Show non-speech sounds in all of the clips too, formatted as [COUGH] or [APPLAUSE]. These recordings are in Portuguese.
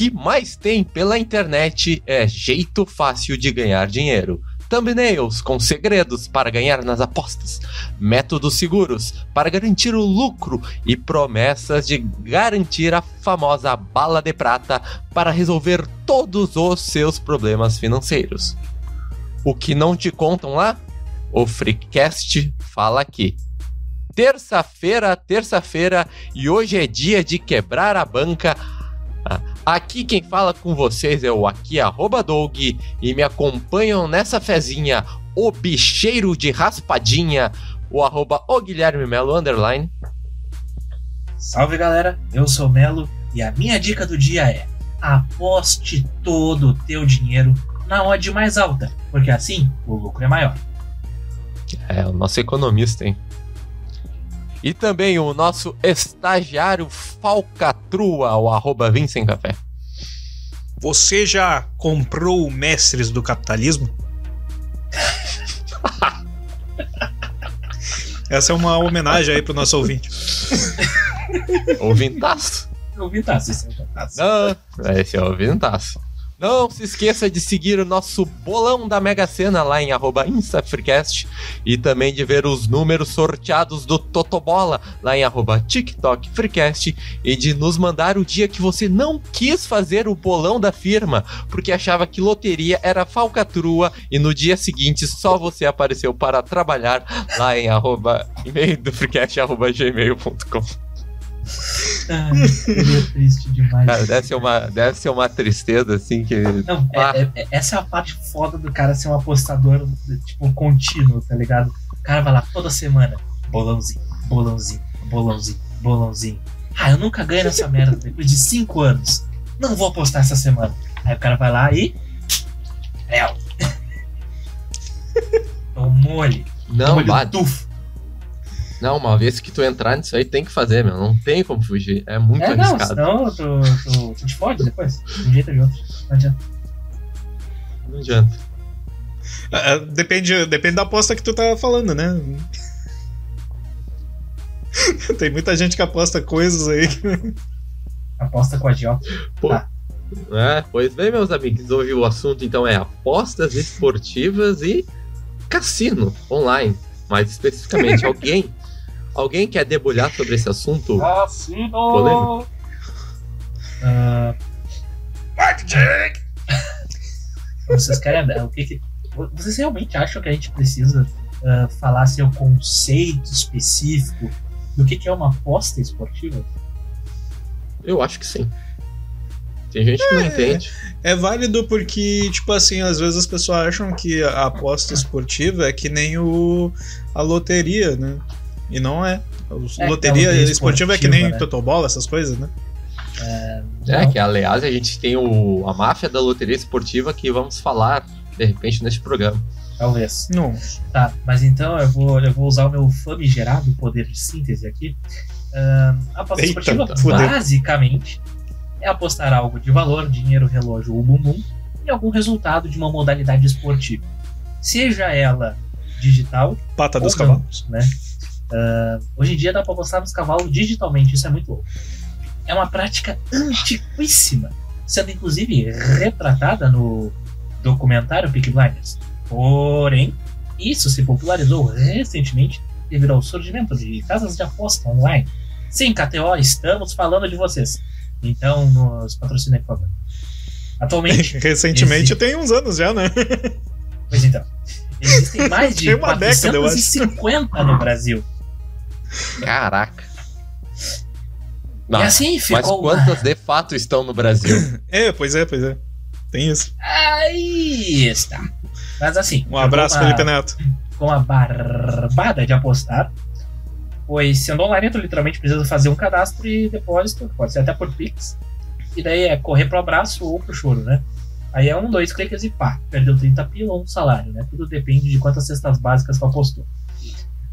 Que mais tem pela internet é jeito fácil de ganhar dinheiro thumbnails com segredos para ganhar nas apostas, métodos seguros para garantir o lucro e promessas de garantir a famosa bala de prata para resolver todos os seus problemas financeiros. O que não te contam lá? O Freecast fala aqui. Terça-feira, terça-feira, e hoje é dia de quebrar a banca Aqui quem fala com vocês é o aqui arroba Doug e me acompanham nessa fezinha o bicheiro de raspadinha, o arroba o Guilherme Melo underline. Salve galera, eu sou o Melo e a minha dica do dia é aposte todo o teu dinheiro na odd mais alta, porque assim o lucro é maior. É, o nosso economista, hein? E também o nosso estagiário falcatrua, o arroba Vincent Café. Você já comprou Mestres do Capitalismo? [LAUGHS] Essa é uma homenagem aí pro nosso ouvinte. Ouvintaço? Ouvintaço, esse é ouvintaço. Não, esse é ouvintaço. Não se esqueça de seguir o nosso bolão da Mega Sena lá em InstaFreecast e também de ver os números sorteados do Totobola lá em arroba TikTok Freecast e de nos mandar o dia que você não quis fazer o bolão da firma porque achava que loteria era falcatrua e no dia seguinte só você apareceu para trabalhar lá em arroba e-mail do freecast arroba gmail.com. [LAUGHS] Seria triste demais. Cara, deve ser, uma, deve ser uma tristeza, assim, que. Não, é, é, é, essa é a parte foda do cara ser um apostador, tipo, contínuo, tá ligado? O cara vai lá toda semana, bolãozinho, bolãozinho, bolãozinho, bolãozinho. Ah, eu nunca ganho nessa merda depois de cinco anos. Não vou apostar essa semana. Aí o cara vai lá e. [LAUGHS] É. Tomou ali. Não, bate. Não, uma vez que tu entrar nisso aí, tem que fazer, meu. Não tem como fugir. É muito é, arriscado. Não, senão tu, tu, tu te fode depois. De um jeito ou de outro. Não adianta. Não adianta. É, é, depende, depende da aposta que tu tá falando, né? [LAUGHS] tem muita gente que aposta coisas aí. Aposta com a Pô. Tá. É, pois bem, meus amigos, hoje o assunto então é apostas esportivas e cassino online. Mais especificamente, [LAUGHS] alguém Alguém quer debulhar sobre esse assunto? Cassino! Polêmico? Uh... Blackjack! [LAUGHS] Vocês querem. O que, que Vocês realmente acham que a gente precisa uh, falar assim, o conceito específico do que, que é uma aposta esportiva? Eu acho que sim. Tem gente que não é, entende. É válido porque, tipo assim, às vezes as pessoas acham que a aposta esportiva é que nem o, a loteria, né? E não é. é loteria é esportiva é que nem né? Totobola, essas coisas, né? É, é, que aliás a gente tem o, a máfia da loteria esportiva que vamos falar de repente neste programa. Talvez. Não. Tá, mas então eu vou, eu vou usar o meu famigerado poder de síntese aqui. Uh, a aposta Eita, esportiva, tá. basicamente, é apostar algo de valor, dinheiro, relógio ou bumbum, em algum resultado de uma modalidade esportiva. Seja ela digital. Pata dos não, cavalos. Né? Uh, hoje em dia dá para apostar nos cavalos digitalmente, isso é muito louco. É uma prática antiquíssima, sendo inclusive retratada no documentário Peak Blinders. Porém, isso se popularizou recentemente devido ao surgimento de casas de aposta online. Sim, KTO, estamos falando de vocês. Então, nos patrocinem, por favor. Atualmente. [LAUGHS] Recentemente tem uns anos já, né? Pois então. Existem mais de [LAUGHS] 450 década, no Brasil. Caraca. Não, e assim ficou. Mas quantas de fato estão no Brasil? [COUGHS] é, pois é, pois é. Tem isso. Aí está. Mas assim. Um abraço, uma, Felipe Neto. Com uma barbada de apostar. Pois sendo online, tu literalmente precisa fazer um cadastro e depósito, pode ser até por Pix. E daí é correr pro abraço ou pro choro, né? Aí é um, dois cliques e pá, perdeu 30 pila ou um salário, né? Tudo depende de quantas cestas básicas tu apostou.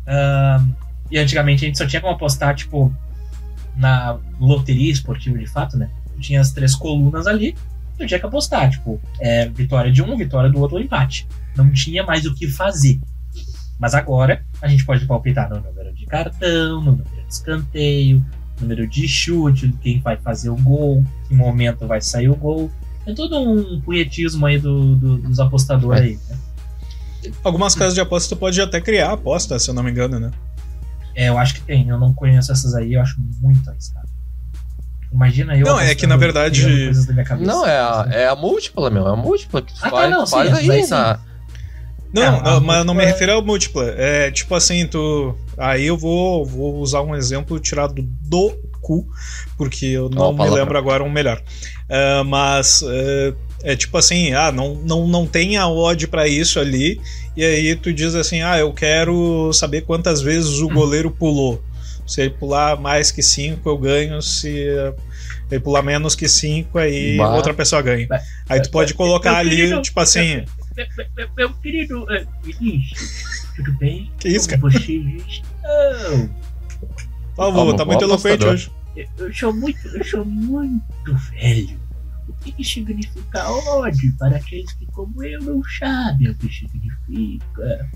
Uh, e antigamente a gente só tinha como apostar, tipo, na loteria esportiva de fato, né? Tinha as três colunas ali, tu tinha que apostar, tipo, é, vitória de um, vitória do outro ou empate. Não tinha mais o que fazer. Mas agora a gente pode palpitar no número de cartão, no número de escanteio, número de chute, quem vai fazer o gol, que momento vai sair o gol. É todo um punhetismo aí do, do, dos apostadores aí, né? Algumas casas de aposta tu pode até criar aposta, se eu não me engano, né? É, eu acho que tem. Eu não conheço essas aí, eu acho muito arriscado. Imagina eu. Não, é que na verdade. Não, é a, é a múltipla, meu. É a múltipla que tu ah, tá, faz, tá, não, faz sim, aí na. Não, é, não mas não me refiro ao múltipla. É tipo assim, tu. Aí eu vou, vou usar um exemplo tirado do cu, porque eu não me lembro agora um melhor. Uh, mas uh, é tipo assim, ah, não, não, não tem a odd para isso ali, e aí tu diz assim, ah, eu quero saber quantas vezes o hum. goleiro pulou. Se ele pular mais que 5, eu ganho. Se ele pular menos que 5, aí bah. outra pessoa ganha. Aí tu pode colocar ali, querido, tipo assim. Meu, meu querido uh, tudo bem? Que isso, cara? Você estão? Por favor, tá muito eloquente hoje. Eu, eu sou muito, eu sou muito velho. O que, significa ódio para aqueles que, como eu, não sabem o que significa?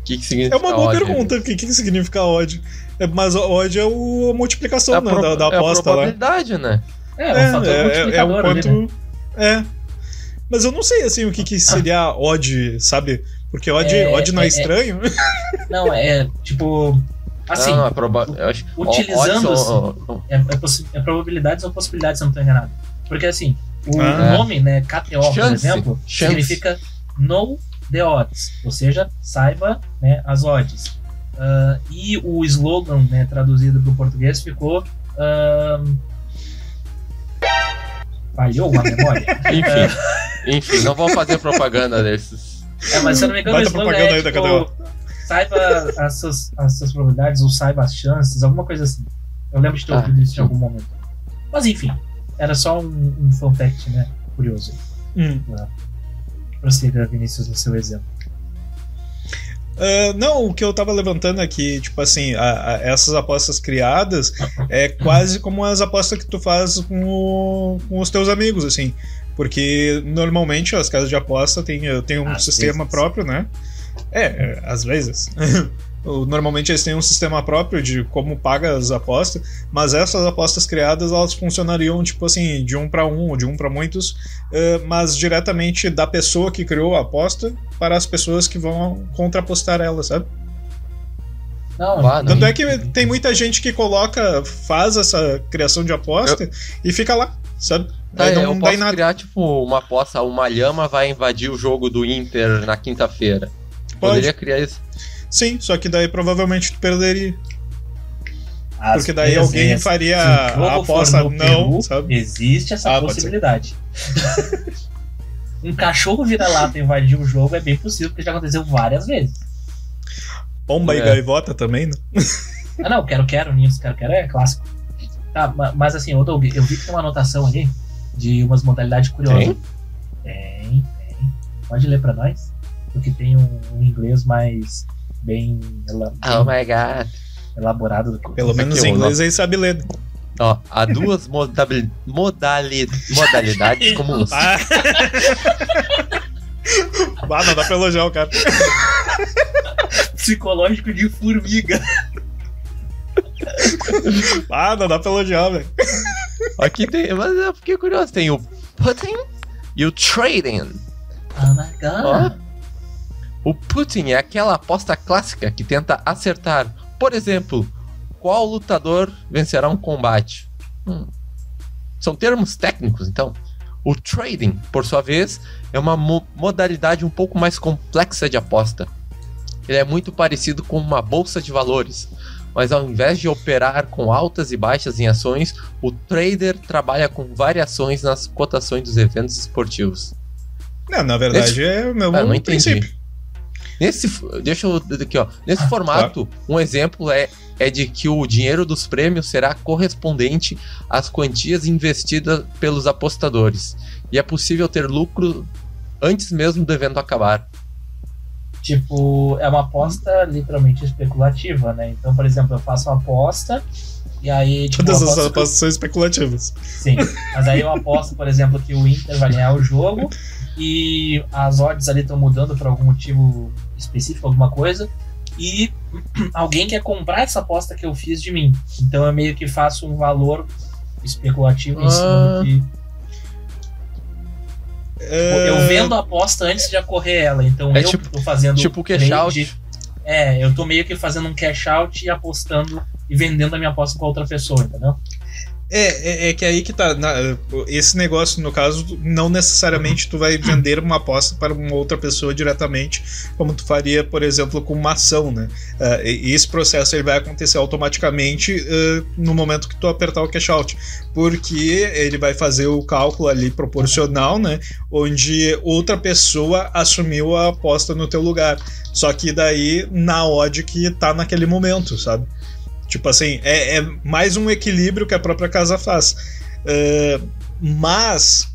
O que, que significa É uma boa ódio? pergunta. O que, que significa ódio? É, mas ódio é o, a multiplicação é a né, da, da aposta é a probabilidade, lá. né? É, é, um é, é, é o quanto. Ali, né? É. Mas eu não sei assim o que, que seria odd, sabe? Porque odd, é, odd não é, é estranho. Não, é tipo. Assim, não, é proba acho, utilizando assim, é, é, probabilidades ou possibilidades, se eu não estou enganado. Porque assim, o ah, nome, né, KTO, chance, por exemplo, chance. significa know the odds, ou seja, saiba né, as odds. Uh, e o slogan, né, traduzido para o português, ficou. Uh, falhou a memória? [LAUGHS] enfim, enfim, não vamos fazer propaganda desses. É, mas se eu não me engano, o slogan é, tipo, saiba as suas, as suas probabilidades ou saiba as chances, alguma coisa assim. Eu lembro de ter ah, ouvido isso em algum momento. Mas enfim, era só um, um fun fact, né? Curioso. Hum. Uh, prossiga, Vinícius, no seu exemplo. Uh, não, o que eu tava levantando aqui, tipo assim, a, a, essas apostas criadas é quase como as apostas que tu faz com, o, com os teus amigos, assim. Porque normalmente as casas de aposta têm, têm um às sistema vezes. próprio, né? É, às vezes. [LAUGHS] Normalmente eles têm um sistema próprio de como paga as apostas, mas essas apostas criadas elas funcionariam tipo assim, de um para um ou de um para muitos, uh, mas diretamente da pessoa que criou a aposta para as pessoas que vão contrapostar ela, sabe? Não, ah, Tanto é que tem muita gente que coloca, faz essa criação de aposta eu... e fica lá, sabe? Tá, não, eu posso nada. criar tipo uma aposta, uma lhama vai invadir o jogo do Inter na quinta-feira. Poderia criar isso. Sim, só que daí provavelmente tu perderia. Às Porque daí alguém faria a aposta não, Peru, sabe? Existe essa ah, possibilidade. [LAUGHS] um cachorro vira-lata invadir o jogo é bem possível, porque já aconteceu várias vezes. Pomba é. e gaivota também, né? ah, não, quero, quero, Ninhos, quero, quero é clássico. Tá, mas assim, eu, Doug, eu vi que tem uma anotação ali de umas modalidades curiosas. Tem? Tem, tem. Pode ler pra nós? Porque tem um, um inglês mais bem, oh my God. elaborado. Pelo menos em inglês aí sabe ler. Ó, há duas modali modali modalidades [LAUGHS] comuns. Ah. ah, não dá pra elogiar o cara. Psicológico de formiga. Ah, não dá pra elogiar, velho. Aqui tem, mas eu fiquei curioso, tem o putting e o trading. Oh my god. Ó, o Putin é aquela aposta clássica que tenta acertar, por exemplo, qual lutador vencerá um combate. Hum. São termos técnicos, então. O trading, por sua vez, é uma mo modalidade um pouco mais complexa de aposta. Ele é muito parecido com uma bolsa de valores, mas ao invés de operar com altas e baixas em ações, o trader trabalha com variações nas cotações dos eventos esportivos. Não, na verdade Esse... é o meu ah, princípio. Nesse, deixa eu aqui, ó. Nesse ah, formato, claro. um exemplo é, é de que o dinheiro dos prêmios será correspondente às quantias investidas pelos apostadores. E é possível ter lucro antes mesmo do evento acabar. Tipo, é uma aposta literalmente especulativa, né? Então, por exemplo, eu faço uma aposta e aí. Tipo, Todas as apostas são especulativas. Sim. Mas aí eu aposto, por exemplo, que o Inter vai ganhar o jogo e as odds ali estão mudando por algum motivo específico, alguma coisa, e [CLEARS THROAT] alguém quer comprar essa aposta que eu fiz de mim. Então eu meio que faço um valor especulativo em cima do Ah. que. É, Eu vendo a aposta antes de ocorrer ela. Então É eu tipo- tô fazendo. Tipo cash trade. out. É, eu tô meio que fazendo um cash out e apostando e vendendo a minha aposta com outra pessoa, entendeu? É, é, é que aí que tá. na- esse negócio, no caso, não necessariamente tu vai vender uma aposta para uma outra pessoa diretamente, como tu faria, por exemplo, com uma ação, né? E esse processo ele vai acontecer automaticamente ah, no momento que tu apertar o cash out, porque ele vai fazer o cálculo ali proporcional, né? Onde outra pessoa assumiu a aposta no teu lugar. Só que daí na odd que tá naquele momento, sabe? Tipo assim, é, é mais um equilíbrio que a própria casa faz. É, mas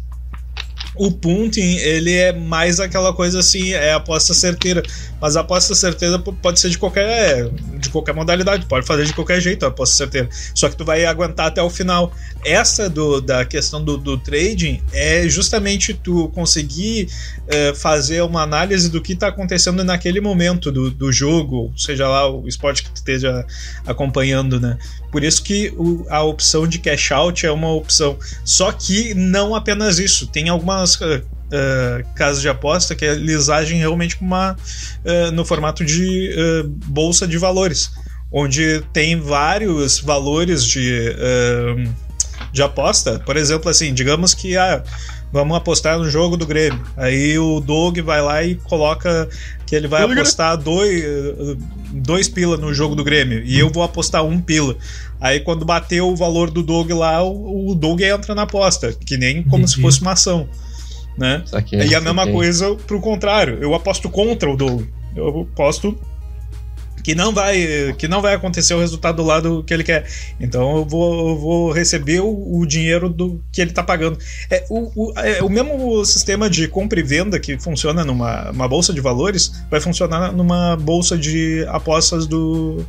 o punting, ele é mais aquela coisa assim, é aposta certeira. Mas a aposta certeira pode ser de qualquer, de qualquer modalidade, pode fazer de qualquer jeito a aposta certeira. Só que tu vai aguentar até o final. Essa do, da questão do, do trading é justamente tu conseguir é, fazer uma análise do que está acontecendo naquele momento do, do jogo, seja lá o esporte que tu esteja acompanhando, né? Por isso que o- a opção de cash out é uma opção. Só que não apenas isso. Tem algumas uh, uh, casas de aposta que eles agem realmente uma, uh, no formato de uh, bolsa de valores, onde tem vários valores de, de aposta. Por exemplo, assim, digamos que ah, vamos apostar no jogo do Grêmio. Aí o Doug vai lá e coloca que ele vai Doug- apostar dois, dois pila no jogo do Grêmio e eu vou apostar um pila. Aí quando bater o valor do Doug lá, o, o Doug entra na aposta, que nem como se Entendi. fosse uma ação, né? Saquei, e a mesma saquei. coisa pro contrário. Eu aposto contra o Doug. Eu aposto que não vai que não vai acontecer o resultado do lado que ele quer. Então eu vou, eu vou receber o, o dinheiro do que ele tá pagando. É o, o, é o mesmo sistema de compra e venda que funciona numa uma bolsa de valores vai funcionar numa bolsa de apostas do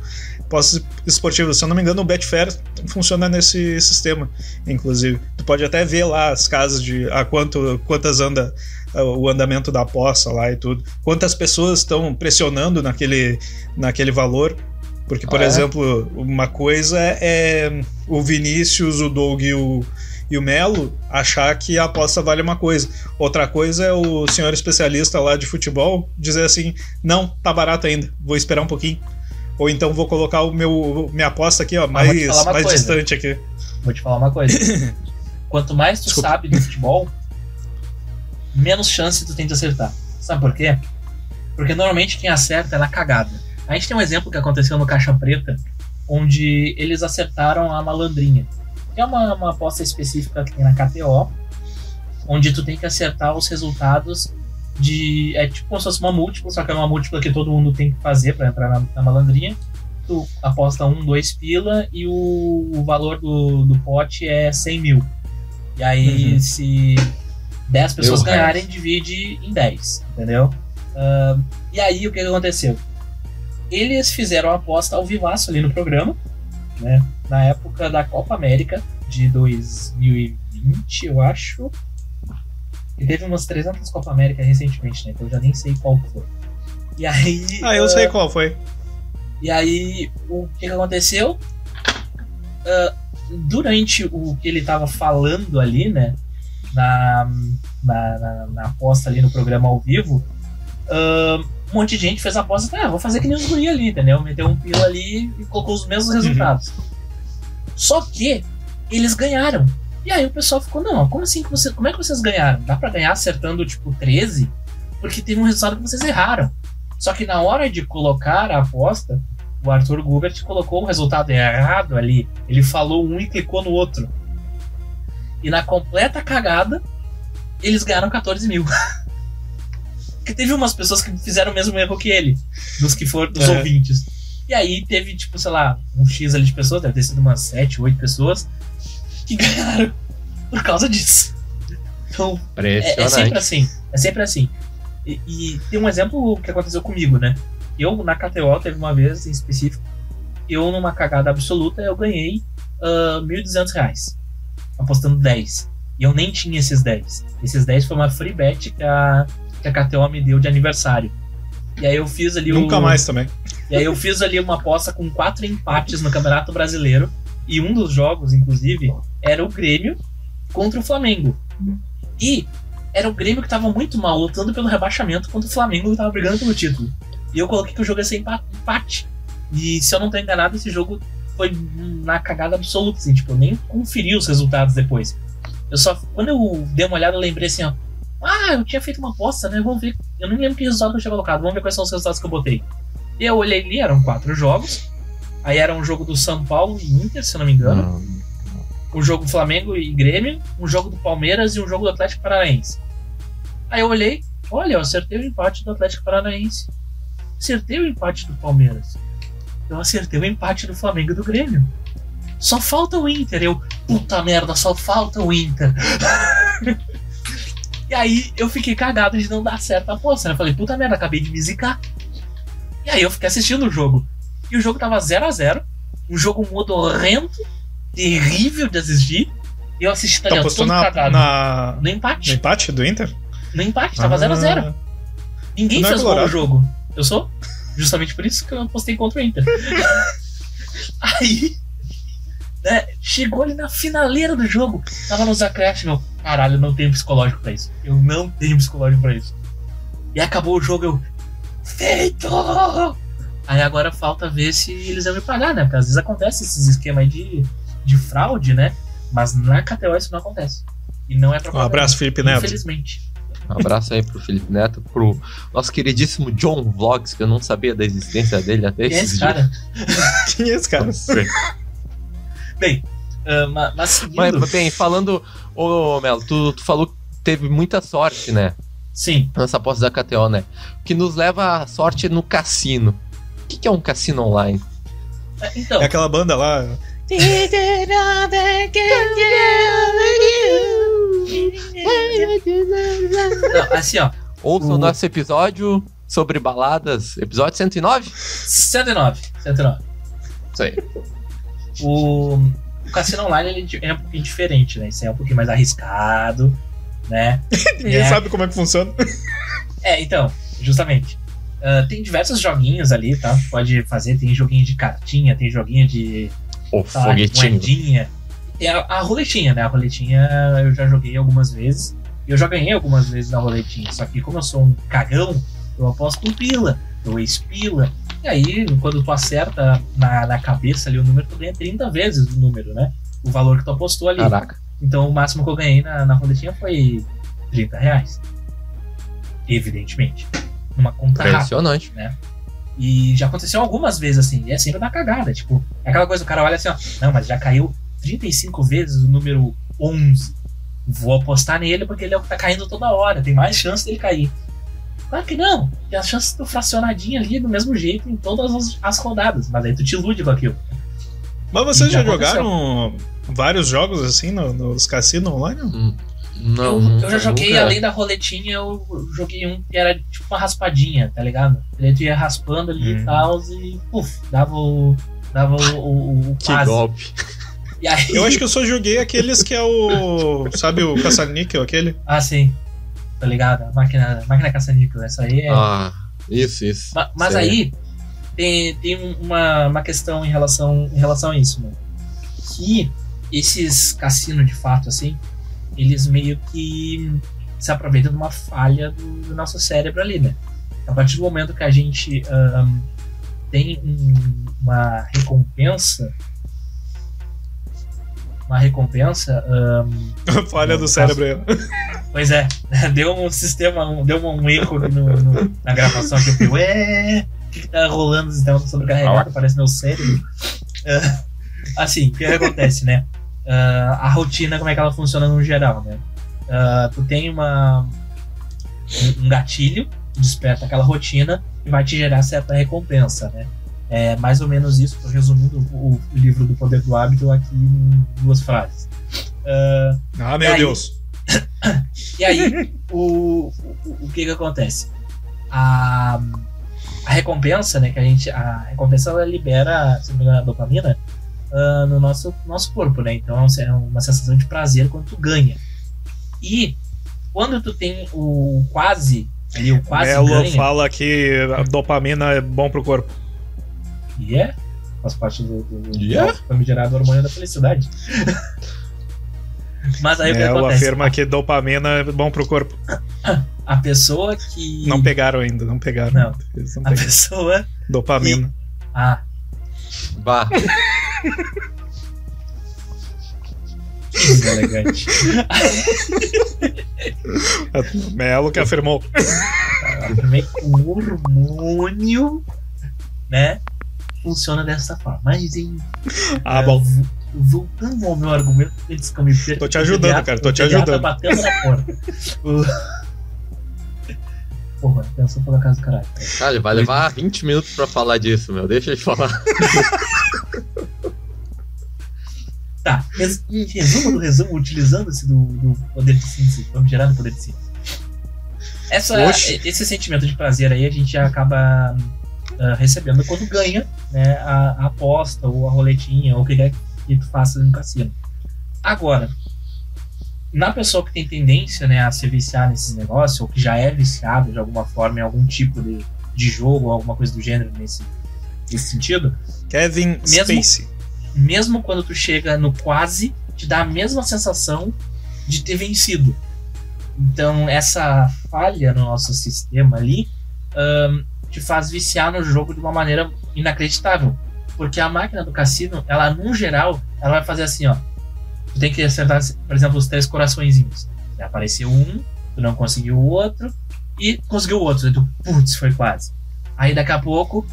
apostas esportivas. Se eu não me engano, o Betfair funciona nesse sistema, inclusive. Tu pode até ver lá as casas de a quanto quantas anda o andamento da aposta lá e tudo. Quantas pessoas estão pressionando naquele, naquele valor. Porque, por Ah, é? exemplo, uma coisa é o Vinícius, o Doug e o, e o Melo achar que a aposta vale uma coisa. Outra coisa é o senhor especialista lá de futebol dizer assim: não, tá barato ainda, vou esperar um pouquinho. Ou então vou colocar o meu minha aposta aqui, ó, te mais, mais coisa. distante aqui. Vou te falar uma coisa. [LAUGHS] Quanto mais tu Desculpa. sabe do futebol, menos chance tu tem de acertar. Sabe por quê? Porque normalmente quem acerta é na cagada. A gente tem um exemplo que aconteceu no Caixa Preta, onde eles acertaram a malandrinha. Que é uma, uma aposta específica que tem na KTO, onde tu tem que acertar os resultados de. É tipo como se fosse uma múltipla, só que é uma múltipla que todo mundo tem que fazer para entrar na, na malandrinha. Tu aposta um, dois pila e o, o valor do, do pote é 100 mil. E aí, Uhum. se 10 pessoas Meu ganharem, divide em 10, entendeu? Ahn, e aí, o que que aconteceu? Eles fizeram a aposta ao vivaço ali no programa, né? Na época da Copa América de 2020, eu acho. E teve umas 300 Copa América recentemente, né? Então eu já nem sei qual foi. E aí. Ah, eu ah, sei qual foi. e aí, o que, que aconteceu? Ah, durante o que ele tava falando ali, né? Na, na, na, na aposta ali no programa ao vivo, ah, um monte de gente fez a aposta, ah, vou fazer que nem os guri ali, entendeu? Meteu um pila ali e colocou os mesmos resultados. Só que eles ganharam. E aí o pessoal ficou, não, como assim que você, como é que vocês ganharam? Dá pra ganhar acertando tipo 13? Porque teve um resultado que vocês erraram. Só que na hora de colocar a aposta, o Arthur Gubert colocou o resultado errado ali. Ele falou um e clicou no outro. E na completa cagada, eles ganharam 14 mil. [LAUGHS] Porque teve umas pessoas que fizeram o mesmo erro que ele, dos que foram dos É. ouvintes. E aí teve, tipo, sei lá, um X ali de pessoas, deve ter sido umas 7, 8 pessoas, que ganharam por causa disso. Então, é, é sempre assim. É sempre assim. E, e tem um exemplo que aconteceu comigo, né? Eu, na KTO, teve uma vez em específico, eu, numa cagada absoluta, eu ganhei ah, 1.200 reais, apostando 10. E eu nem tinha esses 10. Esses 10 foi uma free bet que a, que a KTO me deu de aniversário. E aí eu fiz ali Nunca o, mais também. E aí eu fiz ali uma aposta com quatro empates no Campeonato Brasileiro. E um dos jogos, inclusive, era o Grêmio contra o Flamengo. E era o Grêmio que tava muito mal, lutando pelo rebaixamento, contra o Flamengo que tava brigando pelo título. E eu coloquei que o jogo ia ser empate. E se eu não tô enganado, esse jogo foi na cagada absoluta, assim, tipo, eu nem conferi os resultados depois. Eu só, quando eu dei uma olhada, eu lembrei assim, ó. Ah, eu tinha feito uma aposta, né? Vamos ver. Eu não lembro que resultado eu tinha colocado. Vamos ver quais são os resultados que eu botei. E eu olhei ali, eram quatro jogos. Aí era um jogo do São Paulo e Inter, se eu não me engano. Não. Um jogo Flamengo e Grêmio. Um jogo do Palmeiras e um jogo do Atlético Paranaense. Aí eu olhei, olha, eu acertei o empate do Atlético Paranaense. Acertei o empate do Palmeiras. Eu acertei o empate do Flamengo e do Grêmio. Só falta o Inter. Eu, puta merda, só falta o Inter. [LAUGHS] e aí eu fiquei cagado de não dar certo a aposta. Né? Eu falei, puta merda, acabei de me zicar. E aí eu fiquei assistindo o jogo. E o jogo tava 0 a 0 Um jogo modorrento, terrível de assistir. E eu assisti tá todo na, cagado. Na... No empate. No empate do Inter? No empate, tava 0 ah. a 0 Ninguém é fez gol no jogo. Eu sou? Justamente por isso que eu postei contra o Inter. [LAUGHS] aí, né, chegou ali na finaleira do jogo, tava nos acréscimos. Caralho, eu não tenho psicológico pra isso. Eu não tenho psicológico pra isso. E acabou o jogo, eu. Feito! Aí agora falta ver se eles vão me pagar, né? Porque às vezes acontece esses esquemas de, de fraude, né? Mas na KTO isso não acontece. E não é pra Um abraço, Felipe Neto. Infelizmente. Um abraço aí pro Felipe Neto, pro nosso queridíssimo John Vlogs, que eu não sabia da existência dele até Quem é esse cara? [LAUGHS] Quem é esse cara? bem, uh, mas, mas seguindo... Mas, bem, falando... Ô, Melo, tu, tu falou que teve muita sorte, né? Sim. Nessa aposta da KTO, né? O que nos leva à sorte no cassino. O que, que é um cassino online? Então. É aquela banda lá. Não, assim, ó. Ouça o nosso episódio sobre baladas, episódio 109? 109. 109. Isso aí. O, o Cassino Online ele é um pouquinho diferente, né? Isso é um pouquinho mais arriscado, né? [LAUGHS] Ninguém é... sabe como é que funciona. É, então, justamente. Uh, tem diversos joguinhos ali, tá? Pode fazer, tem joguinho de cartinha, tem joguinho de. O foguetinho. Moedinha. E a, a roletinha, né? A roletinha eu já joguei algumas vezes. E eu já ganhei algumas vezes na roletinha. Só que como eu sou um cagão, eu aposto um pila, eu expila. E aí, quando tu acerta na, na cabeça ali o número, tu ganha 30 vezes o número, né? O valor que tu apostou ali. Caraca. Então o máximo que eu ganhei na, na roletinha foi 30 reais. Evidentemente. Uma conta Impressionante. rápida, né? E já aconteceu algumas vezes assim, e é sempre na cagada. Tipo, é aquela coisa, o cara olha assim, ó, não, mas já caiu 35 vezes o número 11. Vou apostar nele porque ele é o que tá caindo toda hora, tem mais chance dele cair. Claro que não, tem as chances do fracionadinho ali do mesmo jeito em todas as, as rodadas, mas aí tu te ilude com aquilo. Mas vocês já, já jogaram vários jogos assim no, nos cassinos online? Hum, não, eu, eu já joguei, nunca... além da roletinha, eu joguei um que era tipo uma raspadinha, tá ligado? Ele ia raspando ali hum. e tal, e puf, dava o. Dava o, o, o [LAUGHS] Que golpe. Aí... Eu acho que eu só joguei aqueles que é o. Sabe o caça-níquel, aquele? [LAUGHS] Ah, sim. Tá ligado? A máquina, máquina caça-níquel. Essa aí é. Ah, isso, isso. Ma mas aí tem, tem uma, uma questão em relação, em relação a isso, mano. Que esses cassinos, de fato, assim, eles meio que se aproveitam de uma falha do, do nosso cérebro ali, né? A partir do momento que a gente um, tem um, uma recompensa uma recompensa. Um, [LAUGHS] Falha do cérebro aí. Pois é, [LAUGHS] deu um sistema, um, deu um erro no, no, na gravação aqui. Eu fiquei, ué, o que, que tá rolando? O sistema tá sobrecarregado, parece meu cérebro. [LAUGHS] Uh, assim, o que acontece, né? Uh, a rotina, como é que ela funciona no geral, né? Uh, tu tem uma, um gatilho, desperta aquela rotina e vai te gerar certa recompensa, né? É mais ou menos isso, resumindo o, o, livro do Poder do Hábito aqui em duas frases. Uh, ah, meu aí, Deus! e aí, o, o, o, que que acontece? A, a recompensa, né, que a gente, a recompensa ela libera, se não me engano, a dopamina uh, no nosso, nosso corpo, né? Então é uma sensação de prazer quando tu ganha. E quando tu tem o quase, ali o quase Melo ganha, fala que a dopamina é bom pro corpo. e é, faz parte do, do, Yeah. famigerado hormônio da felicidade. [LAUGHS] Mas aí o que Melo acontece? afirma que dopamina é bom pro corpo. A pessoa que. Não pegaram ainda, não pegaram. Não. Não A pegaram. pessoa. Dopamina. Ah, Bah. [LAUGHS] deselegante. Melo que afirmou. Afirmei que o hormônio, né? Funciona dessa forma. Mas em. Ah, é, bom. vo- Voltando ao meu argumento, antes que eu me. Tô te ajudando, pediatra- cara, tô te ajudando. batendo na porta. [LAUGHS] Porra, atenção pela casa do caralho. Cara, vai levar 20 minutos pra falar disso, meu. Deixa eu te falar. [LAUGHS] Tá, res- em resumo do resumo, utilizando-se do, do poder de síntese, vamos gerar do poder de síntese. Essa, Oxe. esse sentimento de prazer aí a gente acaba ah, recebendo quando ganha né, a, a aposta ou a roletinha ou o que quer que tu faça no cassino. Agora, na pessoa que tem tendência né, a se viciar nesses negócios, ou que já é viciado de alguma forma em algum tipo de, de jogo ou alguma coisa do gênero nesse, nesse sentido, Kevin Mesmo- Spacey. Mesmo quando tu chega no quase, te dá a mesma sensação de ter vencido. Então, essa falha no nosso sistema ali ahn, te faz viciar no jogo de uma maneira inacreditável. Porque a máquina do cassino, ela, no geral, ela vai fazer assim, ó. Tu tem que acertar, por exemplo, os três coraçõezinhos. Vai aparecer um, tu não conseguiu o outro, e conseguiu o outro. Aí tu, putz, foi quase. Aí daqui a pouco,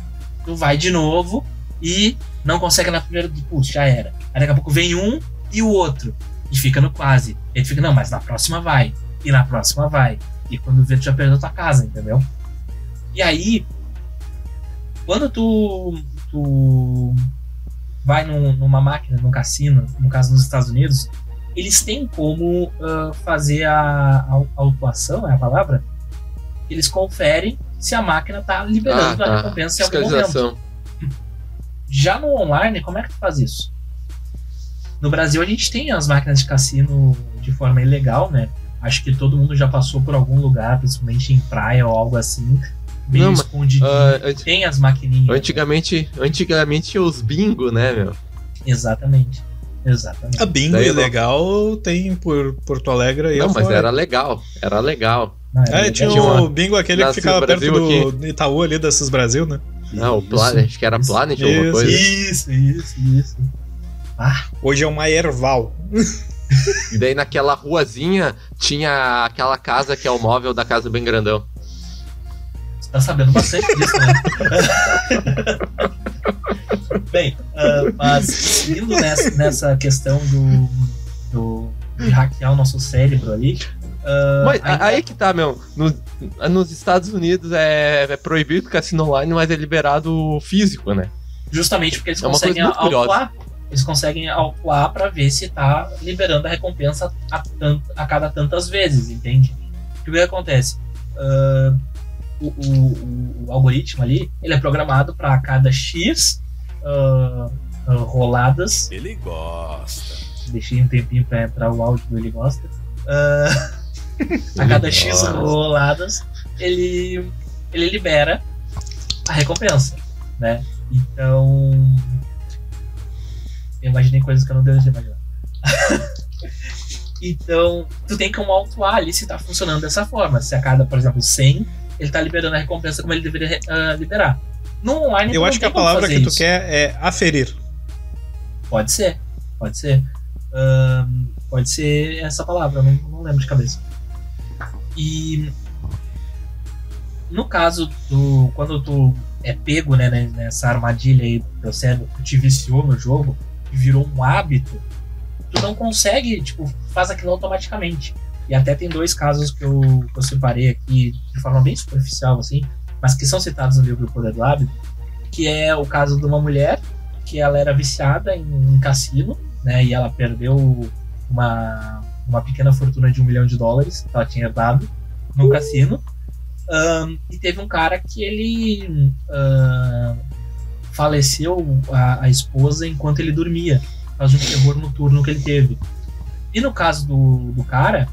tu vai de novo e não consegue na primeira, putz, já era. Aí daqui a pouco vem um e o outro. E fica no quase. E tu fica, não, mas na próxima vai. E na próxima vai. E quando vê, tu já perdeu tua casa, entendeu? E aí, quando tu, tu vai num- numa máquina, num cassino, no caso nos Estados Unidos, eles têm como ah, fazer a, a autuação, é a palavra? Eles conferem se a máquina tá liberando Ah, a tá. recompensa em algum momento. Já no online, como é que tu faz isso? No Brasil, a gente tem as máquinas de cassino de forma ilegal, né? Acho que todo mundo já passou por algum lugar, principalmente em praia ou algo assim, bem Não, escondidinho. Ah, anti- tem as maquininhas. antigamente, antigamente os bingo, né, meu? Exatamente. Exatamente. A bingo Daí eu não- ilegal tem por Porto Alegre aí Não, mas afora. era legal. Era legal. Não, é É, legal. tinha Tinha o uma- bingo aquele que ficava perto do Itaú ali, desses Brasil, né? Não, o Isso, Planet, acho que era isso, Planet alguma isso, coisa. Isso, isso, isso. Ah, Hoje é uma erval. E daí naquela ruazinha tinha aquela casa que é o móvel da casa bem grandão. você tá sabendo bastante disso, né? [LAUGHS] Bem, ah, mas indo nessa, nessa questão do, do de hackear o nosso cérebro ali. Ah, Mas ainda- aí que tá, meu. No- nos Estados Unidos é, é proibido cassino online, mas é liberado físico, né? Justamente porque eles É conseguem autuar. Eles conseguem autuar pra ver se tá liberando a recompensa a, tant- a cada tantas vezes, entende? O que acontece? Ah, o, o- o- o algoritmo ali, ele é programado para cada X ah, ah, roladas. Ele gosta. Deixei um tempinho pra entrar o áudio do Ele Gosta. Ah, [LAUGHS] a cada X roladas, ele, ele libera a recompensa, né? Então. Eu imaginei coisas que eu não deveria imaginar. [LAUGHS] então, tu tem como autuar ali se tá funcionando dessa forma. Se a cada, por exemplo, 100, ele tá liberando a recompensa como ele deveria ah, liberar. No online, Eu acho que a palavra que tu isso. quer é aferir. Pode ser, pode ser. Pode ser essa palavra, eu não, não lembro de cabeça. E no caso do. Quando tu é pego né, né, nessa armadilha aí teu cérebro, tu te viciou no jogo e virou um hábito, tu não consegue, tipo, faz aquilo automaticamente. E até tem dois casos que eu, que eu separei aqui de forma bem superficial, assim, mas que são citados no livro O Poder do Hábito, que é o caso de uma mulher que ela era viciada em um cassino, né? E ela perdeu uma, uma pequena fortuna de um milhão de dólares que ela tinha dado no cassino. Ahn, e teve um cara que ele ahn, faleceu a, a esposa enquanto ele dormia, por causa de um terror noturno que ele teve. E no caso do, do cara,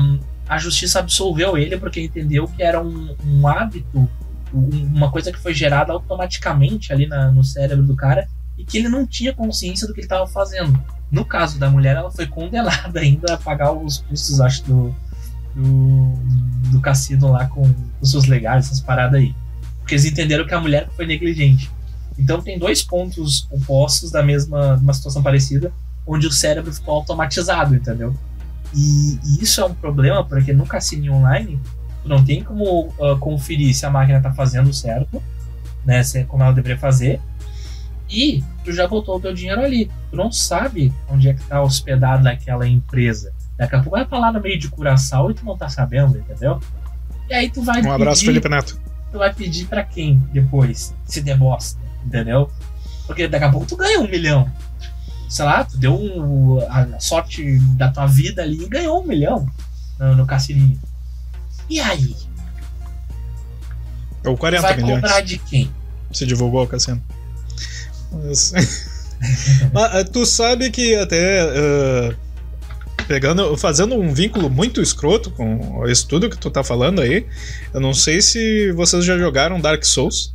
um, a justiça absolveu ele porque entendeu que era um, um hábito, um, uma coisa que foi gerada automaticamente ali na, no cérebro do cara e que ele não tinha consciência do que ele estava fazendo. No caso da mulher, ela foi condenada [LAUGHS] ainda a pagar os custos, acho, do, do, do cassino lá com os seus legais, essas paradas aí. Porque eles entenderam que a mulher foi negligente. Então tem dois pontos opostos da mesma uma situação parecida, onde o cérebro ficou automatizado, entendeu? E, e isso é um problema, porque no cassino online, tu não tem como uh, conferir se a máquina está fazendo certo, né, se, como ela deveria fazer, e tu já botou o teu dinheiro ali. Tu não sabe onde é que está hospedado aquela empresa. Daqui a pouco vai falar no meio de curaçao e tu não tá sabendo, entendeu? E aí tu vai Um abraço, pedir, Felipe Neto. Tu vai pedir para quem depois? Se der bosta, entendeu? Porque daqui a pouco tu ganha um milhão. Sei lá, tu deu um, a sorte da tua vida ali e ganhou um milhão no, no cassininho. E aí? Ou 40 vai milhões. cobrar de quem? Se divulgou o cassino. Mas... [LAUGHS] Mas, eh, tu sabe que até uh, pegando, fazendo um vínculo muito escroto com o estudo que tu tá falando aí, eu não sei se vocês já jogaram Dark Souls.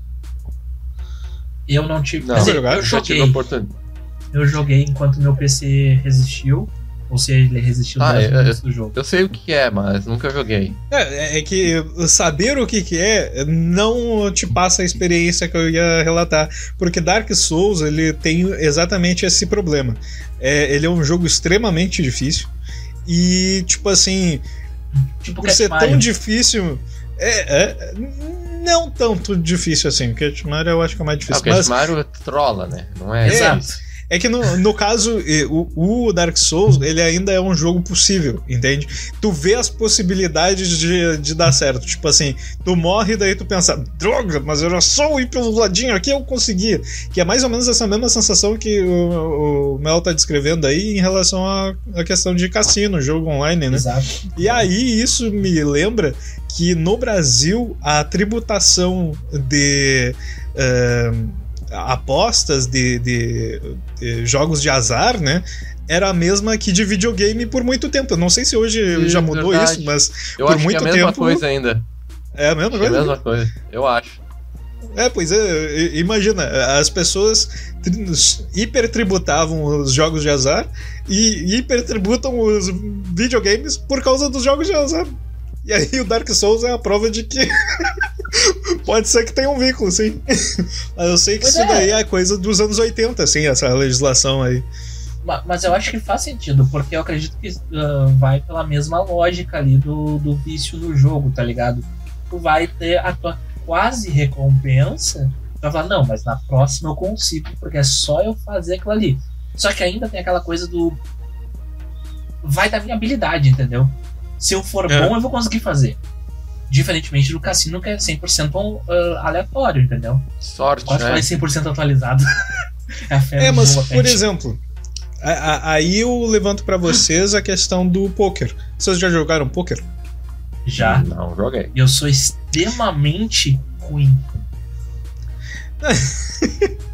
Eu não tive. Não, dizer, eu joguei. Eu joguei enquanto meu PC resistiu. Ou seja, ele resistiu ah, eu, eu, do jogo. Eu sei o que é, mas nunca joguei. É, é que saber o que, que é não te passa a experiência que eu ia relatar. Porque Dark Souls ele tem exatamente esse problema. É, ele é um jogo extremamente difícil. E, tipo assim. Tipo por ser tão difícil. É, é, não tanto difícil assim. Cat Mario eu acho que é mais difícil. Ah, o Cat Mario trola, né? Não é. Exato. É que no, no caso, o, o, Dark Souls, ele ainda é um jogo possível, entende? Tu vê as possibilidades de, de dar certo. Tipo assim, tu morre e daí tu pensa, droga, mas eu já sou ir pelo ladinho aqui, eu consegui. Que é mais ou menos essa mesma sensação que o, o Mel tá descrevendo aí em relação à, à questão de cassino, jogo online, né? Exato. E aí isso me lembra que no Brasil a tributação de. Uh, apostas de, de, de, jogos de azar, né? Era a mesma que de videogame por muito tempo. Eu não sei se hoje Sim, já mudou verdade. isso, mas eu por acho muito que é a mesma tempo. coisa ainda. É a mesma coisa? É a mesma coisa, eu acho. É, pois é, imagina, as pessoas hipertributavam os jogos de azar e hipertributam os videogames por causa dos jogos de azar. E aí o Dark Souls é a prova de que [LAUGHS] Pode ser que tenha um vínculo, sim. Mas eu sei que pois isso é. daí é coisa dos anos 80, assim, essa legislação aí. Mas eu acho que faz sentido, porque eu acredito que uh, vai pela mesma lógica ali do, do vício no jogo, tá ligado? Tu vai ter a tua quase recompensa pra falar, não, mas na próxima eu consigo, porque é só eu fazer aquilo ali. Só que ainda tem aquela coisa do. Vai da minha habilidade, entendeu? Se eu for é. bom, eu vou conseguir fazer. Diferentemente do cassino, que é 100% uh, aleatório, entendeu? Sorte, Quase né? falei 100% atualizado. [LAUGHS] é, é mas, por exemplo, aí eu levanto para vocês a questão do poker. Vocês já jogaram poker? Já. Não, joguei. Eu sou extremamente ruim. [LAUGHS]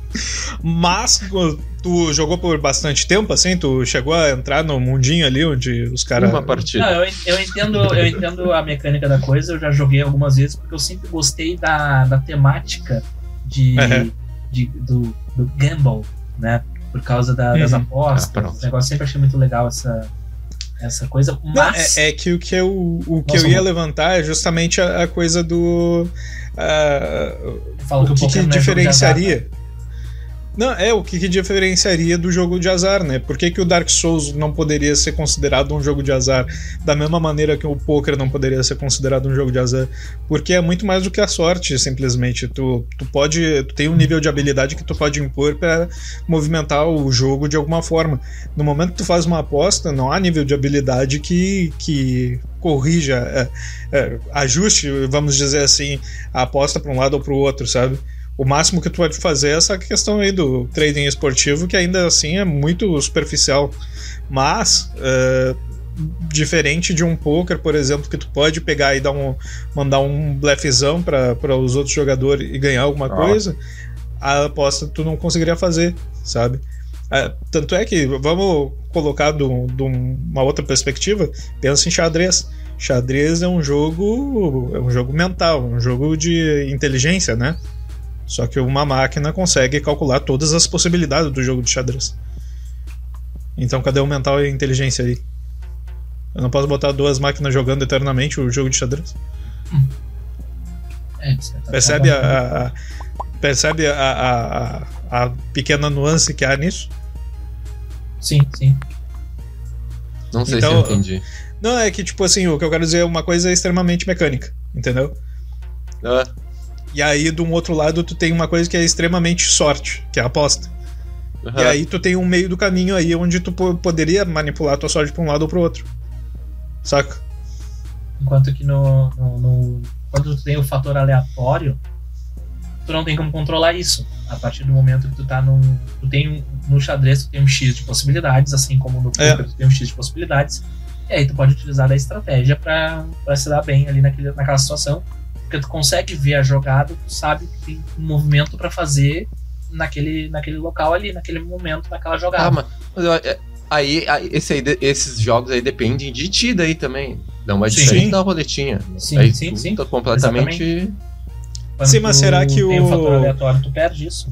Mas tu jogou por bastante tempo, assim? Tu chegou a entrar no mundinho ali onde os caras. Uma partida. Não, eu, eu, entendo, eu entendo a mecânica da coisa, eu já joguei algumas vezes, porque eu sempre gostei da, da temática de, uhum. de do, do gamble, né? Por causa da, das uhum. apostas. Ah, negócio sempre achei muito legal essa, essa coisa. Mas... Não, é, é, que o que eu, o que Nossa, eu ia levantar é justamente a, a coisa do. Uh, o que, que, que diferenciaria. Não, é o que, que, diferenciaria do jogo de azar, né? Por que, que o Dark Souls não poderia ser considerado um jogo de azar da mesma maneira que o poker não poderia ser considerado um jogo de azar? Porque é muito mais do que a sorte, simplesmente. Tu, tu pode. Tu tem um nível de habilidade que tu pode impor para movimentar o jogo de alguma forma. No momento que tu faz uma aposta, não há nível de habilidade que, que corrija, é, é, ajuste, vamos dizer assim, a aposta para um lado ou para o outro, sabe? O máximo que tu pode fazer é essa questão aí do trading esportivo, que ainda assim é muito superficial. Mas, uh, diferente de um poker, por exemplo, que tu pode pegar e dar um, mandar um blefzão para os outros jogadores e ganhar alguma coisa, a aposta tu não conseguiria fazer, sabe? É, tanto é que, vamos colocar de uma outra perspectiva, pensa em xadrez. Xadrez é um jogo. é um jogo mental, um jogo de inteligência, né? Só que uma máquina consegue calcular todas as possibilidades do jogo de xadrez. Então cadê o mental e a inteligência aí? Eu não posso botar duas máquinas jogando eternamente o jogo de xadrez. Hum. É, tá percebe a, a, percebe a, a, a, pequena nuance que há nisso? Sim, sim. Não sei então, se eu entendi. Não, é que, tipo assim, o que eu quero dizer é uma coisa extremamente mecânica, entendeu? Ah. E aí, de um outro lado, tu tem uma coisa que é extremamente sorte, que é a aposta. Uhum. E aí tu tem um meio do caminho aí onde tu poderia manipular a tua sorte pra um lado ou pro outro. Saca? Enquanto que no, no, no, Quando tu tem o fator aleatório, tu não tem como controlar isso. A partir do momento que tu tá num. Tu tem no xadrez tu tem um X de possibilidades, assim como no é. poker tu tem um X de possibilidades. E aí tu pode utilizar da estratégia para se dar bem ali naquele, naquela situação. Porque tu consegue ver a jogada, tu sabe que tem um movimento para fazer naquele, naquele local ali, naquele momento, naquela jogada. Ah, mas, é, aí, aí esse aí, esses jogos aí dependem de ti daí também. Não vai diferente da roletinha. Sim, aí sim, sim. Tá completamente. sim, mas será que o. Tem um fator aleatório, tu perde isso.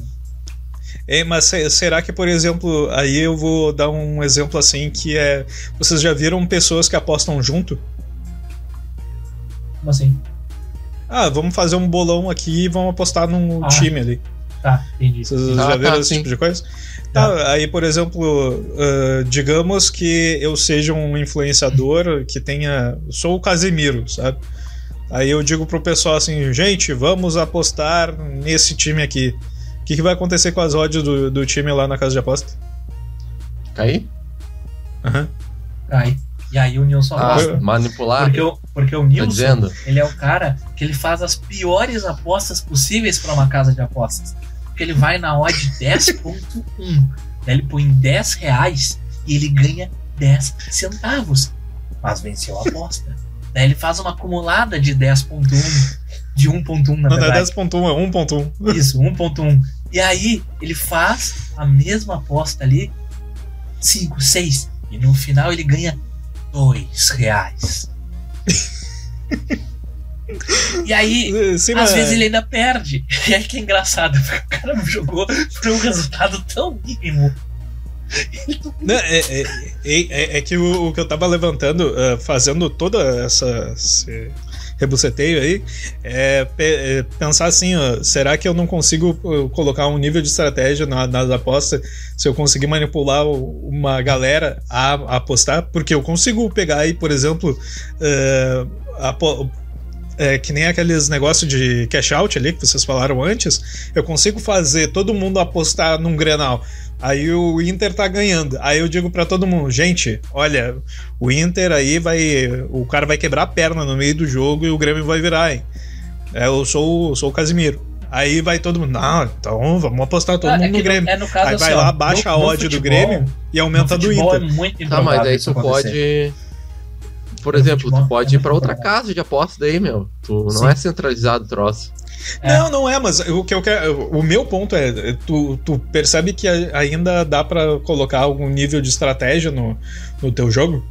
É, mas será que, por exemplo, aí eu vou dar um exemplo assim que é. Vocês já viram pessoas que apostam junto? Como assim? Ah, vamos fazer um bolão aqui e vamos apostar num ah. time ali. Tá, entendi. Vocês ah, já viram tá, esse sim. tipo de coisa? Tá, tá aí, por exemplo, uh, digamos que eu seja um influenciador que tenha. Sou o Casemiro, sabe? Aí eu digo pro pessoal assim, gente, vamos apostar nesse time aqui. O que, que vai acontecer com as odds do, do time lá na casa de aposta? Cair? Aham. Uhum. Cai. E aí o Nilson ah, aposta. Manipular? Porque o, porque o tá Nilson, ele é o cara que ele faz as piores apostas possíveis para uma casa de apostas. Porque ele vai na odd [LAUGHS] 10.1. Ele põe 10 reais e ele ganha 10 centavos. Mas venceu a aposta. Daí ele faz uma acumulada de 10.1 de 1.1 na não, verdade. Não é 10.1, é 1.1. Isso, 1.1. E aí ele faz a mesma aposta ali, 5, 6, e no final ele ganha 2 reais. E aí, [LAUGHS] Sim, às vezes ele ainda perde. E aí que é engraçado, [LAUGHS] o cara jogou por um resultado tão mínimo. Não, é, é, é, é, que o, o, que eu tava levantando, uh, fazendo toda essa. Rebuceteio aí, é, é, pensar assim, ó, será que eu não consigo colocar um nível de estratégia na, nas apostas se eu conseguir manipular uma galera a, a apostar? Porque eu consigo pegar aí, por exemplo, uh, a, é, que nem aqueles negócios de cash out ali que vocês falaram antes, eu consigo fazer todo mundo apostar num Grenal. Aí o Inter tá ganhando. Aí eu digo para todo mundo, gente, olha, o Inter aí vai. O cara vai quebrar a perna no meio do jogo e o Grêmio vai virar, hein? É, eu sou, sou o Casimiro. Aí vai todo mundo, não, então vamos apostar todo ah, mundo é no Grêmio. É no caso, aí assim, vai lá, baixa a odd do Grêmio e aumenta do Inter. É muito tá, mas aí tu pode. Por exemplo, tu pode ir pra outra casa de aposta daí, meu. Tu não Sim. é centralizado o troço. É. Não, não é, mas o que eu quero. O meu ponto é: tu, tu percebe que ainda dá para colocar algum nível de estratégia no, no teu jogo?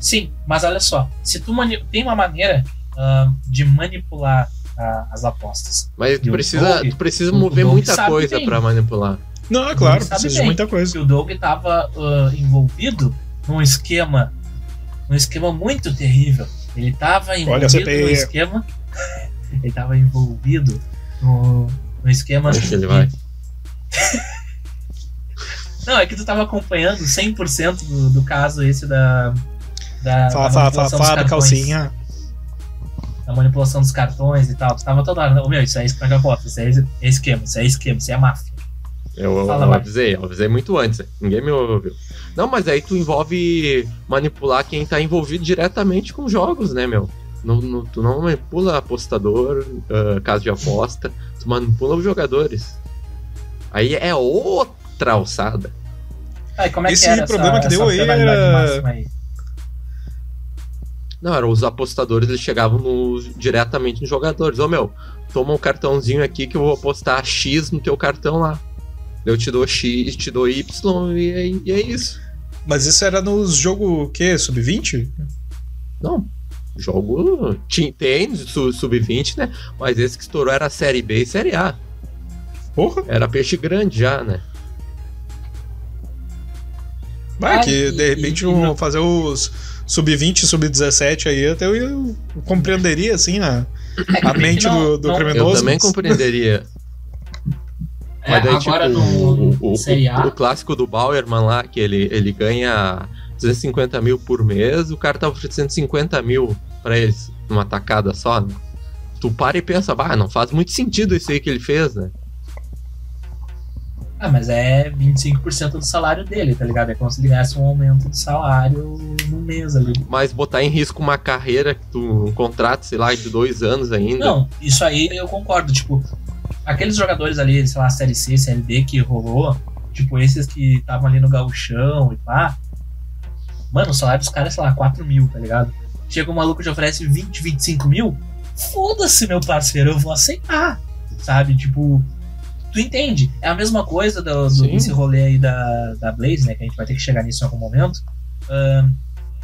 Sim, mas olha só: se tu tem uma maneira uh, de manipular uh, as apostas. Mas tu precisa, Doug, tu precisa mover muita coisa para manipular. Não, é claro, precisa de muita coisa. o Doug estava uh, envolvido num esquema um esquema muito terrível. Ele estava envolvido no esquema. Ele estava envolvido no, no esquema. Deixa ele vai. [LAUGHS] Não, é que tu estava acompanhando 100% do, do caso esse da. Da, fala, da fala, fala, fala calcinha. Da manipulação dos cartões e tal. Tu tava toda hora. Oh, meu, isso é esquema, isso é esquema, isso é esquema, isso é máfia. Eu, eu, eu avisei, eu avisei muito antes. Ninguém me ouviu. Não, mas aí tu envolve manipular quem tá envolvido diretamente com jogos, né, meu? No, no, tu não manipula apostador, uh, caso de aposta, tu manipula os jogadores. Aí é outra alçada. Ah, como é Esse que era problema essa, que deu aí era. Não, eram os apostadores, eles chegavam no, diretamente nos jogadores. Ô meu, toma um cartãozinho aqui que eu vou apostar X no teu cartão lá. Eu te dou X, te dou Y e é, e é isso. Mas isso era nos jogo o quê? Sub-20? Não. Jogo. Tem sub-20, né? Mas esse que estourou era Série B e Série A. Porra. Era peixe grande já, né? Vai, que de repente vão fazer os sub-20, sub-17 aí, até eu, eu compreenderia, assim, a, é a mente não, do, do não, criminoso. Eu também compreenderia. É, Mas daí, agora tipo, no o, o, o, o, clássico do Bauerman lá, que ele, ele ganha 250 mil por mês, o cara tá oferecendo 50 mil pra eles numa tacada só, né? Tu para e pensa, bah, não faz muito sentido isso aí que ele fez, né? Ah, mas é 25% do salário dele, tá ligado? É como se ele ganhasse um aumento de salário no mês ali. Mas botar em risco uma carreira, tu, um contrato, sei lá, de dois anos ainda. Não, isso aí eu concordo. Tipo, aqueles jogadores ali, sei lá, Série C, Série D que rolou, tipo, esses que estavam ali no gauchão e pá. Mano, o salário dos caras é, sei lá, 4 mil, tá ligado? Chega um maluco que oferece 20, 25 mil, foda-se, meu parceiro, eu vou aceitar. Sabe? Tipo, tu entende? É a mesma coisa do, do desse rolê aí da, da Blaze, né? Que a gente vai ter que chegar nisso em algum momento. Uh,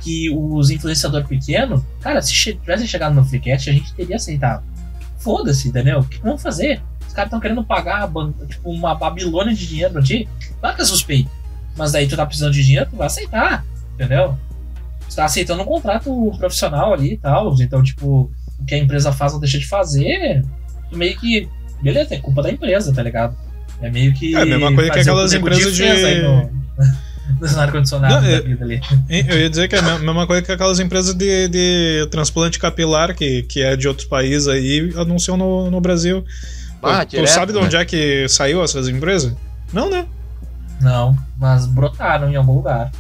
que os influenciadores pequenos, cara, se tivessem chegado no Freecast, a gente teria aceitado. Foda-se, entendeu? O que vamos fazer? Os caras estão querendo pagar tipo, uma babilônia de dinheiro pra ti. Claro que é suspeito. Mas daí tu tá precisando de dinheiro, tu vai aceitar, entendeu? Tu tá aceitando um contrato profissional ali e tal. Então, tipo, o que a empresa faz ou deixa de fazer, tu meio que beleza, é culpa da empresa, tá ligado? É meio que. É a mesma coisa que aquelas empresas de. No, [LAUGHS] no ar-condicionado da vida ali. Eu ia dizer que é a mesma coisa que aquelas empresas de, de transplante capilar, que, que é de outros países aí, anunciam no, no Brasil. Ah, tu, direto, sabe de onde né? é que saiu essas empresas? Não, né? Não, mas brotaram em algum lugar.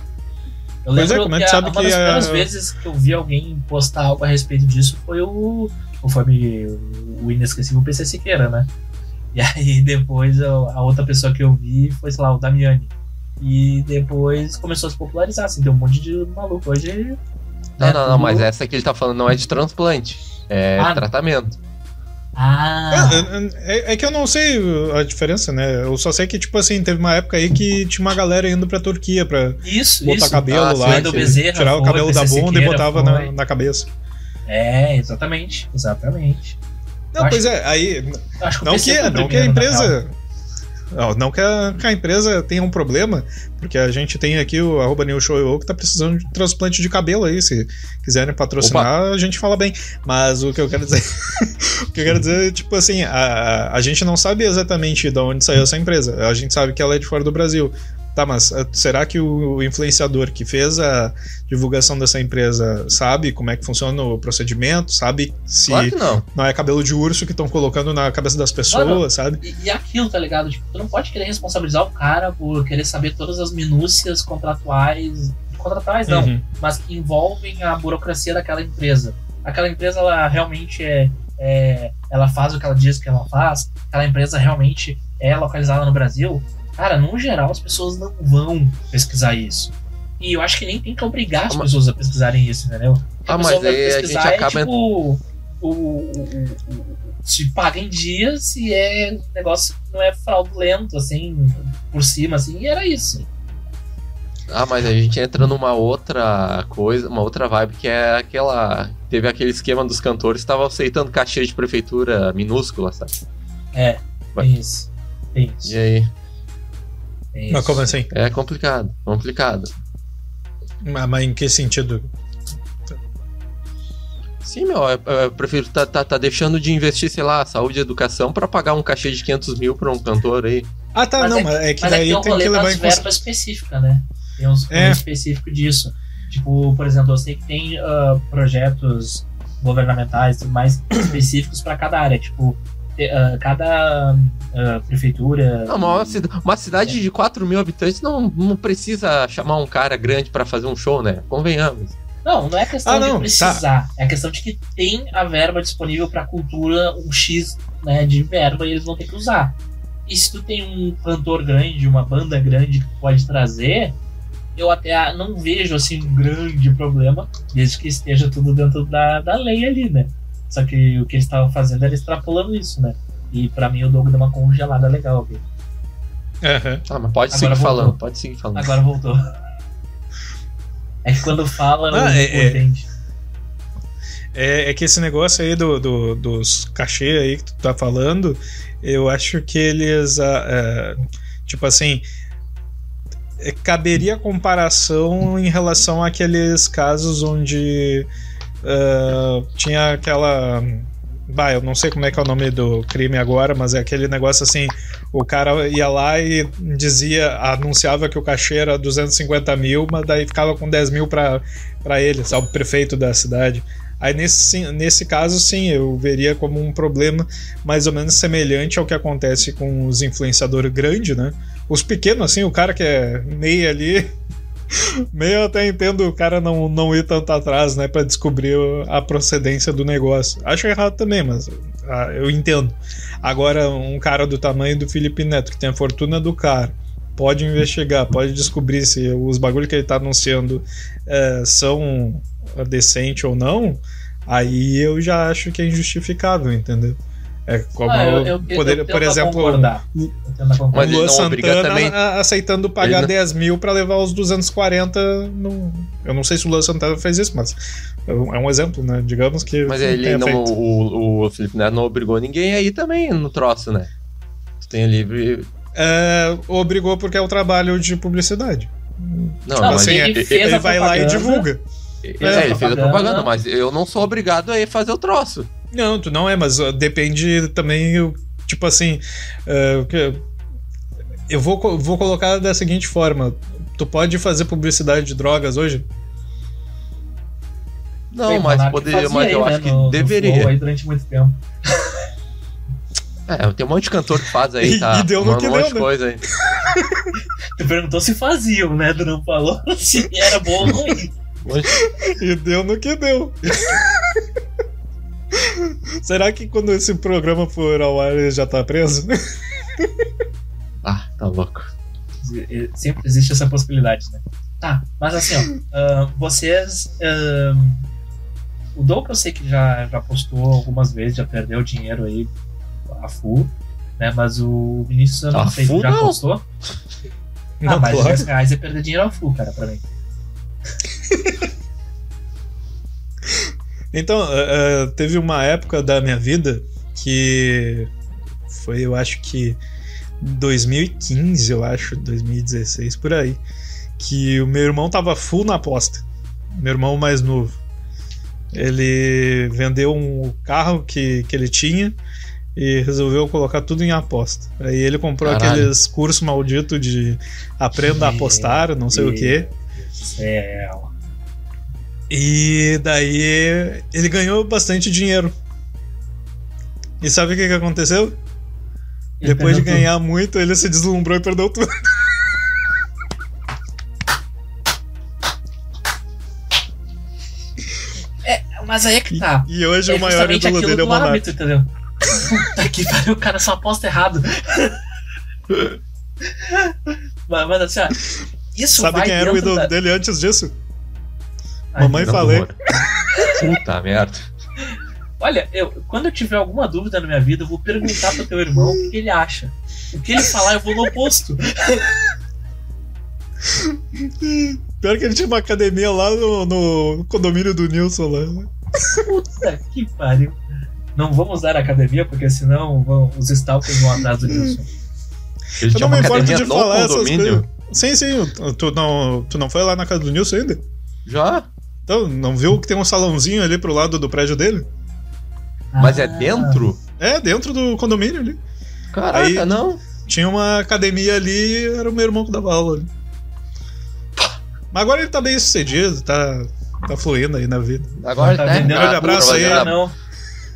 Eu pois é, lembro é, como é que, que sabe uma que das primeiras vezes que eu vi alguém postar algo a respeito disso foi o conforme o inesquecível PC Siqueira, né? E aí [LAUGHS] depois a outra pessoa que eu vi foi, sei lá, o Damiani. E depois começou a se popularizar, assim, tem um monte de maluco hoje. Não, né, não, não, mas essa que ele tá falando não é de transplante, é ah, tratamento. Ah. É, é, é, que eu não sei a diferença, né? Eu só sei que, tipo assim, teve uma época aí que tinha uma galera indo pra Turquia pra isso, botar isso. cabelo ah, lá, Bezerra, tirar o cabelo da bunda e botava na, na cabeça. É, exatamente, exatamente. Não, acho, pois é, aí. Que não, que, não que a empresa. Não, que a, que a, empresa tenha um problema, porque a gente tem aqui o arroba que tá precisando de transplante de cabelo aí. Se quiserem patrocinar, Opa. a gente fala bem. Mas o que eu quero dizer. [LAUGHS] o que eu quero dizer é, tipo assim, a, a gente não sabe exatamente de onde saiu essa empresa. A gente sabe que ela é de fora do Brasil. Tá, mas eh, será que o influenciador que fez a divulgação dessa empresa sabe como é que funciona o procedimento? Sabe se claro não. não. é cabelo de urso que estão colocando na cabeça das pessoas, sabe? E, e, aquilo, tá ligado? Tipo, tu não pode querer responsabilizar o cara por querer saber todas as minúcias contratuais. Contratuais não, uhum. mas que envolvem a burocracia daquela empresa. Aquela empresa, ela realmente é, é. Ela faz o que ela diz que ela faz. Aquela empresa realmente é localizada no Brasil Cara, no geral, as pessoas não vão pesquisar isso. E eu acho que nem tem que obrigar as ah, pessoas a pesquisarem isso, entendeu? ah, mas aí a gente é, acaba. Tipo, o, o, o, se paga em dia, se é negócio que não é fraudulento, assim, por cima, assim, e era isso. Ah, mas a gente entra numa outra coisa, uma outra vibe que é aquela. Teve aquele esquema dos cantores que estavam aceitando cachê de prefeitura minúscula, sabe? É, Vai. isso. isso. E aí? É mas como assim? É complicado, complicado. Mas, mas em que sentido? Sim, meu, eu prefiro tá, tá, tá deixando de investir, sei lá, saúde e educação para pagar um cachê de 500 mil pra um cantor aí. Ah, tá, mas não, é mas é que mas daí é que tem, que levar em consideração. específica, né? Tem uns é. específico disso. Tipo, por exemplo, eu sei que tem uh, projetos governamentais mais [CLEARS THROAT] específicos para cada área. Tipo, uh, cada uh, prefeitura. Não, uma, uma cidade de 4 mil habitantes não, não precisa chamar um cara grande para fazer um show, né? Convenhamos. Não, não é questão ah, não, de precisar. Tá. É questão de que tem a verba disponível para cultura, um X né, de verba e eles vão ter que usar. E se tu tem um cantor grande, uma banda grande que pode trazer, eu até não vejo assim um grande problema, desde que esteja tudo dentro da, da lei ali, né? Só que o que eles estavam fazendo era extrapolando isso, né? E para mim o Doug deu uma congelada legal aqui. Uhum. Ah, mas pode Agora seguir voltou. falando, pode seguir falando. Agora voltou. É que quando fala, não, é, é, entende. É, é, que esse negócio aí do, do, dos cachê aí que tu tá falando, eu acho que eles. Uh, tipo assim. É, caberia comparação em relação àqueles casos onde uh, tinha aquela Bah, eu não sei como é que é o nome do crime agora, mas é aquele negócio assim: o cara ia lá e dizia, anunciava que o cachê era 250 mil, mas daí ficava com 10 mil pra, pra ele, sabe, o prefeito da cidade. Aí nesse, nesse caso, sim, eu veria como um problema mais ou menos semelhante ao que acontece com os influenciadores grandes, né? Os pequenos, assim, o cara que é meio ali, Meio até entendo o cara não, não ir tanto atrás, né, para descobrir a procedência do negócio. Acho errado também, mas ah, eu entendo. Agora, um cara do tamanho do Felipe Neto, que tem a fortuna do cara, pode investigar, pode descobrir se os bagulhos que ele tá anunciando é, são decentes ou não, aí eu já acho que é injustificável, entendeu? É como ah, eu, eu, poder, eu por exemplo, o Luan Santana aceitando pagar não... 10 mil para levar os 240. No... Eu não sei se o Luan Santana fez isso, mas é um exemplo, né? Digamos que. Mas ele não. O, o Felipe Neto não obrigou ninguém aí também no troço, né? Tu tem livre. É, obrigou porque é o trabalho de publicidade. Não, não assim, ele, ele, ele vai lá e divulga. É, é, ele fez a propaganda, mas eu não sou obrigado a ir fazer o troço. Não, tu não é, mas depende também, tipo assim. Uh, eu vou, vou colocar da seguinte forma: tu pode fazer publicidade de drogas hoje? Não, Bem, mas, poderia, mas eu aí, acho né, que no, deveria. No aí durante muito tempo. É, tem um monte de cantor que faz aí, tá? E, deu no que um deu, monte de né? coisa aí. tu perguntou se faziam, né? Tu não falou [LAUGHS] se era bom ou ruim. e deu no que deu. Será que quando esse programa for ao ar ele já tá preso? [LAUGHS] ah, tá louco. Sempre existe essa possibilidade, né? Tá, mas assim, ó, uh, vocês. Uh, o Doug eu sei que já, já postou algumas vezes, já perdeu dinheiro aí a full, né? Mas o Vinícius eu não a sei se já não. postou. Não, ah, mas claro. 10 reais é perder dinheiro a full, cara, pra mim. [LAUGHS] Então, uh, teve uma época da minha vida que foi, eu acho que 2015, eu acho, 2016, por aí, que o meu irmão tava full na aposta. Meu irmão mais novo. Ele vendeu um carro que, que ele tinha e resolveu colocar tudo em aposta. Aí ele comprou Caralho. aqueles cursos malditos de aprenda a apostar, não sei o que. Céu. E daí ele ganhou bastante dinheiro. E sabe o que, que aconteceu? Ele Depois de ganhar tudo. muito, ele se deslumbrou e perdeu tudo. [LAUGHS] É, mas aí é que tá. E, e hoje é o maior ídolo dele é o Monark. entendeu? Puta que pariu, o cara só aposta errado. [LAUGHS] mas, mas assim, ó, isso Sabe quem era o ídolo da... dele antes disso? Mamãe falei. Puta merda. Olha, eu, quando eu tiver alguma dúvida na minha vida, eu vou perguntar pro teu irmão o que, ele acha. O que ele falar, eu vou no oposto. Pior que ele tinha uma academia lá no, no condomínio do Nilson lá. Puta que pariu. Não vamos dar academia, porque senão vão, os stalkers vão atrás do Nilson. Ele eu não me importo de falar condomínio. essas coisas. Sim, sim. Tu não, tu não foi lá na casa do Nilson ainda? Já? Então, não viu que tem um salãozinho ali pro lado do prédio dele? Mas é ah. dentro? É, dentro do condomínio ali. Caraca, aí, não. Tinha uma academia ali, era o meu irmão que dava aula ali. Mas agora ele tá bem sucedido, tá, tá fluindo aí na vida. Agora tá né? Um abraço aí. Não.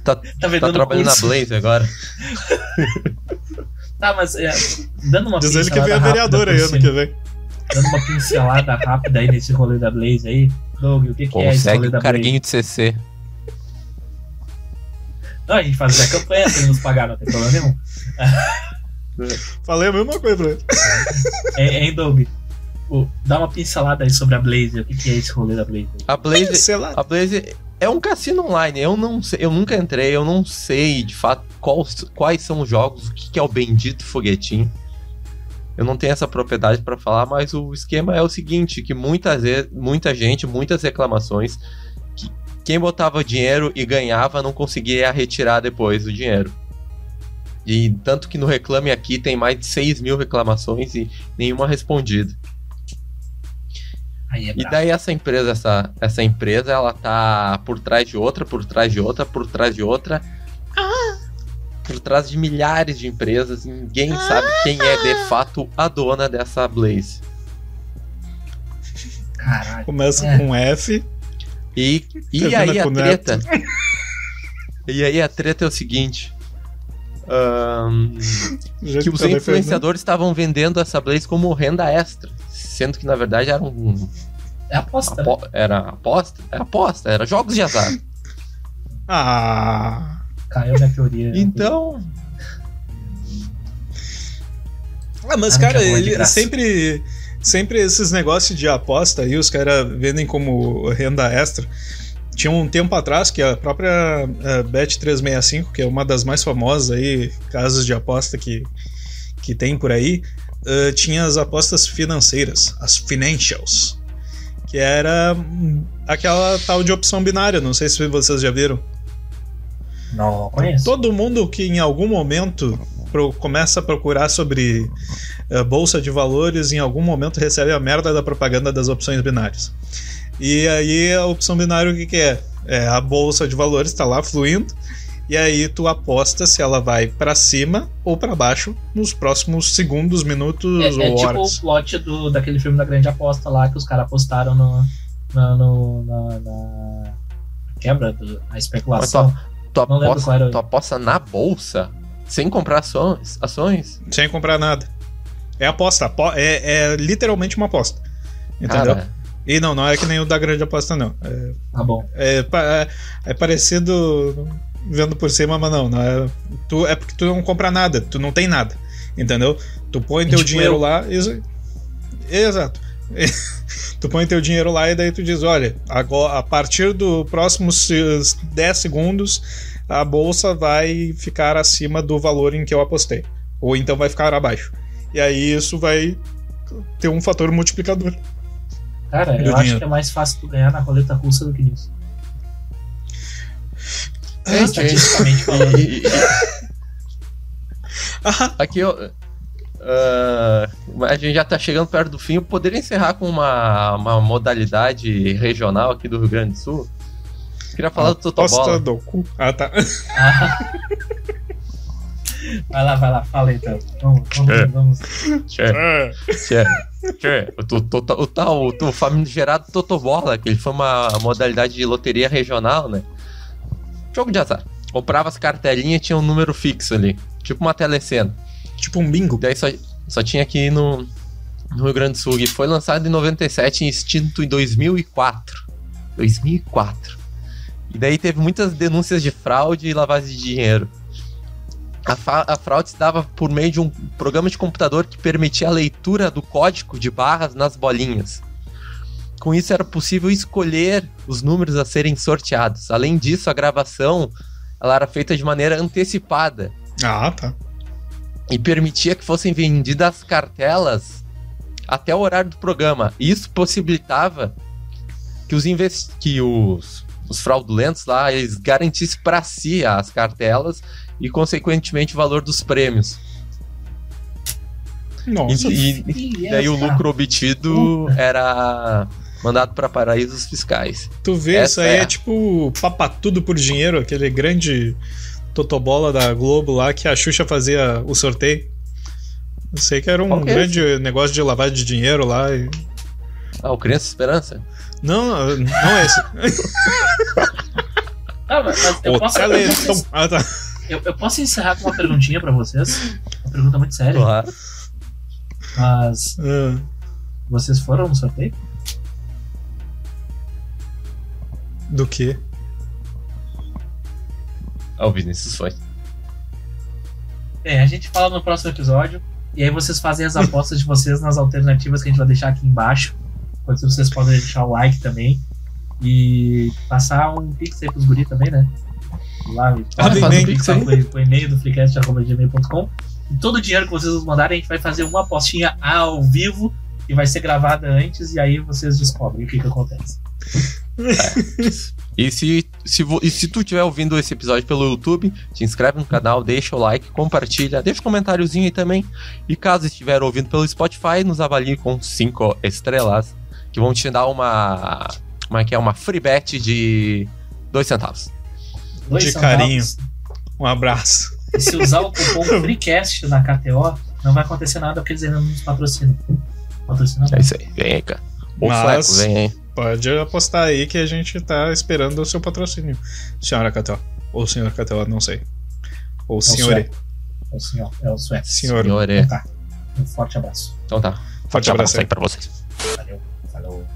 Tá, tá, tá trabalhando curso. na Blaze agora. tá, mas é, dando uma Diz ele que vem a vereadora aí ano que vem. Dando uma pincelada rápida aí nesse rolê da Blaze aí. Doug, o que, que é esse rolê da carguinho de CC. Não, a gente faz a campanha se ele nos pagar, não tem problema nenhum. Falei a mesma coisa pra ele. É, hein, Doug? dá uma pincelada aí sobre a Blaze. O que, que é esse rolê da Blaze? A Blaze, a Blaze é um cassino online. Eu não sei, eu nunca entrei, eu não sei de fato quais, quais são os jogos, o que, que é o bendito foguetinho. Eu não tenho essa propriedade para falar, mas o esquema é o seguinte, que muitas vezes, muita gente, muitas reclamações, que quem botava dinheiro e ganhava não conseguia retirar depois o dinheiro. E tanto que no Reclame Aqui tem mais de 6 mil reclamações e nenhuma respondida. Aí é E daí essa empresa, essa, essa empresa, ela tá por trás de outra, por trás de outra, por trás de outra. Por trás de milhares de empresas, ninguém sabe quem é de fato a dona dessa Blaze. Caralho. Começa É. com F. E, e aí a treta. E aí a treta é o seguinte. jeito que os tá influenciadores estavam vendendo essa Blaze como renda extra. Sendo que na verdade era um. É aposta. né? apo- Era aposta? Era aposta, era jogos de azar. Ah. Caiu minha teoria. Então. Ah, mas, Ah, cara, ele sempre. Sempre esses negócios de aposta aí, os caras vendem como renda extra. Tinha um tempo atrás que a própria eh, Bet365, que é uma das mais famosas aí, casas de aposta que, que tem por aí, eh, tinha as apostas financeiras, as financials. Que era hum, aquela tal de opção binária, não sei se vocês já viram. Não conheço. Todo mundo que em algum momento pro- começa a procurar sobre eh, bolsa de valores, em algum momento recebe a merda da propaganda das opções binárias. E aí a opção binária o que, que é? É a bolsa de valores está lá fluindo. E aí tu aposta se ela vai para cima ou para baixo nos próximos segundos, minutos É, ou é tipo o horas. plot do, daquele filme da grande aposta lá que os caras apostaram no, na, no- na, na quebra, do, na especulação. Tu aposta, tu aposta na bolsa sem comprar ações? ações? Sem comprar nada. É aposta, apo- é, é literalmente uma aposta. Entendeu? Cara, E não, não é que nem o da grande aposta, não. É, Tá bom. é, é- é parecido vendo por cima, mas não. não é, tu, é porque tu não compra nada, tu não tem nada. Entendeu? Tu põe teu tipo dinheiro eu. lá. Isso, exato. [LAUGHS] tu põe teu dinheiro lá e daí tu diz: olha, agora, a partir do próximos se- 10 segundos, a bolsa vai ficar acima do valor em que eu apostei. Ou então vai ficar abaixo. E aí isso vai ter um fator multiplicador. Cara, eu acho dinheiro. que é mais fácil tu ganhar na roleta russa do que nisso. É, Estatisticamente falando. [LAUGHS] aqui eu. Ah, a gente já tá chegando perto do fim. Eu poderia encerrar com uma, uma modalidade regional aqui do Rio Grande do Sul? Queria falar do Aposta Totobola. do cu. Ah, tá. Ah. [LAUGHS] Vai lá, vai lá, fala então. Vamos, vamos, É. vamos. Tchê, tchê, tchê. O, to- to- o tal, o, o famigerado Totobola, que ele foi uma modalidade de loteria regional, né? Jogo de azar. Comprava as cartelinhas e tinha um número fixo ali. Tipo uma telecena. Tipo um bingo. Daí só, só tinha aqui no, no Rio Grande do Sul. E foi lançado em 97 e extinto em 2004. 2004. E daí teve muitas denúncias de fraude e lavagem de dinheiro. A, a fraude se dava por meio de um programa de computador que permitia a leitura do código de barras nas bolinhas. Com isso era possível escolher os números a serem sorteados. Além disso, a gravação ela era feita de maneira antecipada Ah, tá. E permitia que fossem vendidas cartelas até o horário do programa. Isso possibilitava que os, invest... que os, os fraudulentos lá eles garantissem para si as cartelas e, consequentemente, o valor dos prêmios. Nossa. E, e- e daí o lucro obtido era mandado para paraísos fiscais. Tu vê, Essa isso aí é é, tipo papatudo por dinheiro, aquele grande totobola da Globo lá que a Xuxa fazia o sorteio. Eu sei que era um que é grande negócio de lavagem de dinheiro lá. e- Ah, o Criança Esperança? Não, não é esse. [LAUGHS] Ah, mas, mas eu, posso, eu, posso, Ah, tá. eu, eu posso encerrar com uma perguntinha pra vocês? Uma pergunta muito séria. Claro. Mas Ah, vocês foram no sorteio? do que? Ah, o Vinícius foi. Bem, a gente fala no próximo episódio. E aí vocês fazem as apostas de vocês nas alternativas que a gente vai deixar aqui embaixo. Enquanto vocês podem deixar o like também. E passar um pix aí pros guri também, né? Lá, Ah, faz um pix pro, e-mail do freecast.gmail.com E todo o dinheiro que vocês nos mandarem, a gente vai fazer uma apostinha ao vivo que vai ser gravada antes e aí vocês descobrem o que, que acontece. É. [LAUGHS] E se, se, e se tu estiver ouvindo esse episódio pelo YouTube, te inscreve no canal, deixa o like, compartilha, deixa um comentáriozinho aí também. E caso estiver ouvindo pelo Spotify, nos avalie com 5 estrelas, que vão te dar uma. Como é que é? Uma free bet de 2 centavos. Dois de centavos. carinho. Um abraço. E se usar o cupom [LAUGHS] FreeCast na KTO, não vai acontecer nada porque eles ainda não nos patrocinam. Patrocinam. É isso aí, vem aí, cara. O Mas... Fleco, vem aí. Pode apostar aí que a gente tá esperando o seu patrocínio, senhora Catel. Ou senhor Catel, não sei. Ou é senhor. É o senhor, é o. Senhor. Senhor. Então tá. Um forte abraço. Então tá. Forte, forte abraço, abraço aí pra vocês. Valeu. Falou.